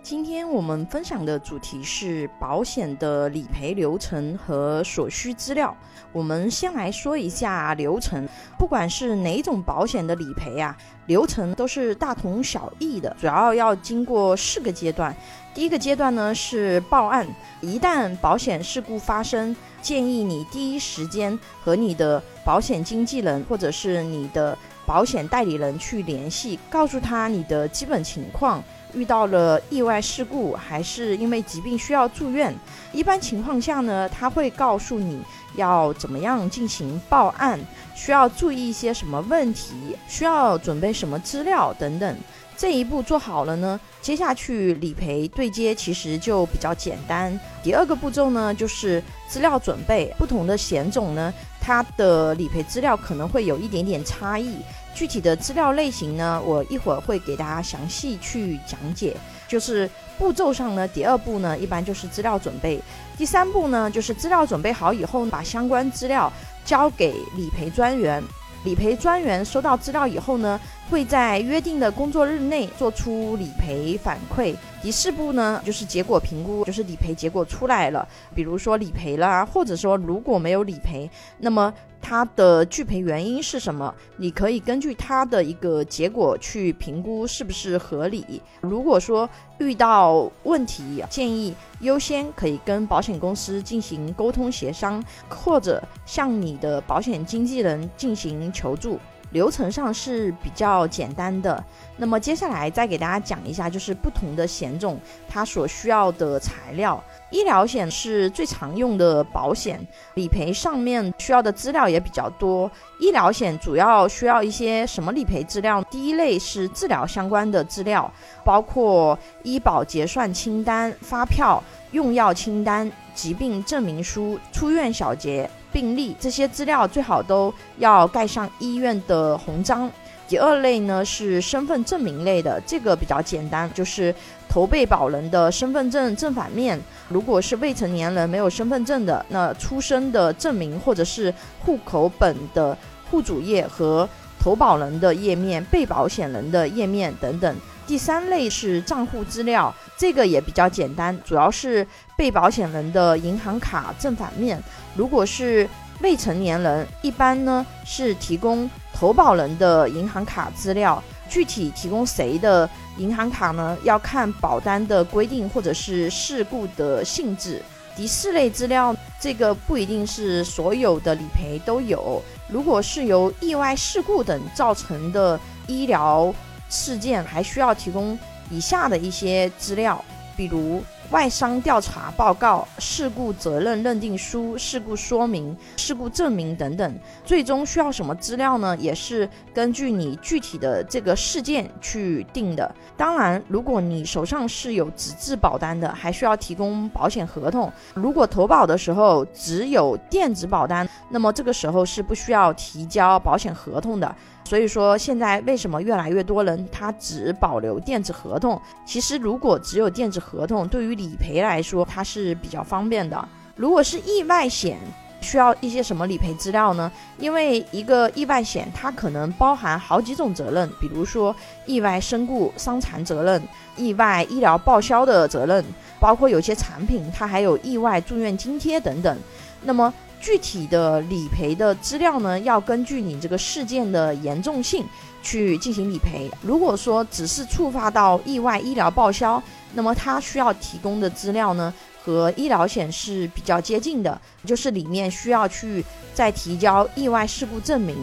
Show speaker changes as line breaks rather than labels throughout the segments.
今天我们分享的主题是保险的理赔流程和所需资料。我们先来说一下流程，不管是哪种保险的理赔啊，流程都是大同小异的，主要要经过四个阶段。第一个阶段呢是报案，一旦保险事故发生，建议你第一时间和你的保险经纪人或者是你的保险代理人去联系，告诉他你的基本情况。遇到了意外事故，还是因为疾病需要住院，一般情况下呢，他会告诉你要怎么样进行报案，需要注意一些什么问题，需要准备什么资料等等。这一步做好了呢，接下去理赔对接其实就比较简单。第二个步骤呢，就是资料准备。不同的险种呢，它的理赔资料可能会有一点点差异。具体的资料类型呢，我一会儿会给大家详细去讲解。就是步骤上呢，第二步呢，一般就是资料准备；第三步呢，就是资料准备好以后，把相关资料交给理赔专员。理赔专员收到资料以后呢，会在约定的工作日内做出理赔反馈。第四步呢，就是结果评估，就是理赔结果出来了，比如说理赔了，或者说如果没有理赔，那么它的拒赔原因是什么？你可以根据它的一个结果去评估是不是合理。如果说遇到问题，建议优先可以跟保险公司进行沟通协商，或者向你的保险经纪人进行求助。流程上是比较简单的。那么接下来再给大家讲一下，就是不同的险种它所需要的材料。医疗险是最常用的保险，理赔上面需要的资料也比较多。医疗险主要需要一些什么理赔资料？第一类是治疗相关的资料，包括医保结算清单、发票、用药清单、疾病证明书、出院小结。病历这些资料最好都要盖上医院的红章。第二类呢是身份证明类的，这个比较简单，就是投被保人的身份证正反面。如果是未成年人没有身份证的，那出生的证明或者是户口本的户主页和投保人的页面、被保险人的页面等等。第三类是账户资料，这个也比较简单，主要是被保险人的银行卡正反面。如果是未成年人，一般呢是提供投保人的银行卡资料，具体提供谁的银行卡呢？要看保单的规定或者是事故的性质。第四类资料，这个不一定是所有的理赔都有。如果是由意外事故等造成的医疗。事件还需要提供以下的一些资料，比如外伤调查报告、事故责任认定书、事故说明、事故证明等等。最终需要什么资料呢？也是根据你具体的这个事件去定的。当然，如果你手上是有纸质保单的，还需要提供保险合同。如果投保的时候只有电子保单，那么这个时候是不需要提交保险合同的。所以说，现在为什么越来越多人他只保留电子合同？其实，如果只有电子合同，对于理赔来说，它是比较方便的。如果是意外险，需要一些什么理赔资料呢？因为一个意外险，它可能包含好几种责任，比如说意外身故、伤残责任、意外医疗报销的责任，包括有些产品它还有意外住院津贴等等。那么，具体的理赔的资料呢，要根据你这个事件的严重性去进行理赔。如果说只是触发到意外医疗报销，那么它需要提供的资料呢，和医疗险是比较接近的，就是里面需要去再提交意外事故证明。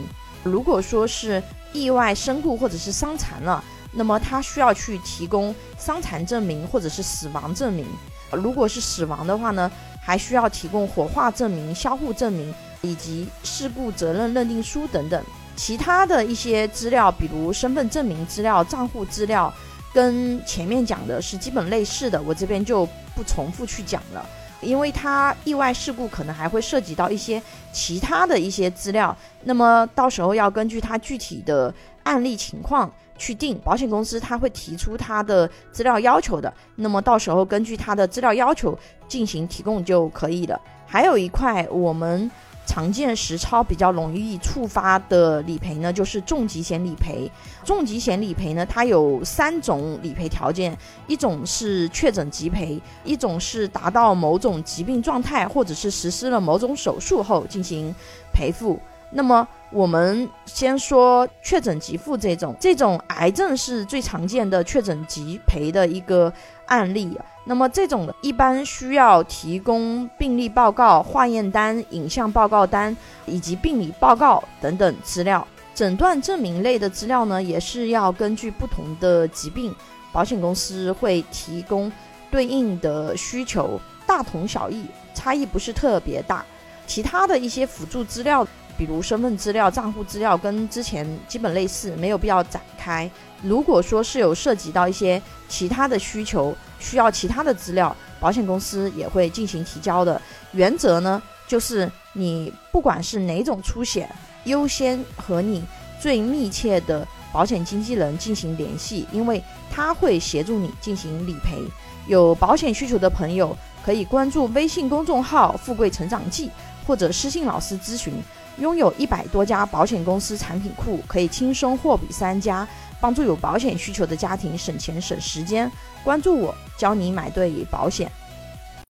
如果说是意外身故或者是伤残了，那么它需要去提供伤残证明或者是死亡证明。如果是死亡的话呢？还需要提供火化证明、销户证明以及事故责任认定书等等其他的一些资料，比如身份证明资料、账户资料，跟前面讲的是基本类似的，我这边就不重复去讲了，因为它意外事故可能还会涉及到一些其他的一些资料，那么到时候要根据它具体的案例情况。去定保险公司，他会提出他的资料要求的，那么到时候根据他的资料要求进行提供就可以了。还有一块，我们常见实操比较容易触发的理赔呢，就是重疾险理赔。重疾险理赔呢，它有三种理赔条件：一种是确诊即赔，一种是达到某种疾病状态或者是实施了某种手术后进行赔付。那么我们先说确诊即付这种，这种癌症是最常见的确诊即赔的一个案例。那么这种一般需要提供病历报告、化验单、影像报告单以及病理报告等等资料。诊断证明类的资料呢，也是要根据不同的疾病，保险公司会提供对应的需求，大同小异，差异不是特别大。其他的一些辅助资料。比如身份资料、账户资料跟之前基本类似，没有必要展开。如果说是有涉及到一些其他的需求，需要其他的资料，保险公司也会进行提交的。原则呢，就是你不管是哪种出险，优先和你最密切的保险经纪人进行联系，因为他会协助你进行理赔。有保险需求的朋友可以关注微信公众号“富贵成长记”或者私信老师咨询。拥有一百多家保险公司产品库，可以轻松货比三家，帮助有保险需求的家庭省钱省时间。关注我，教你买对保险。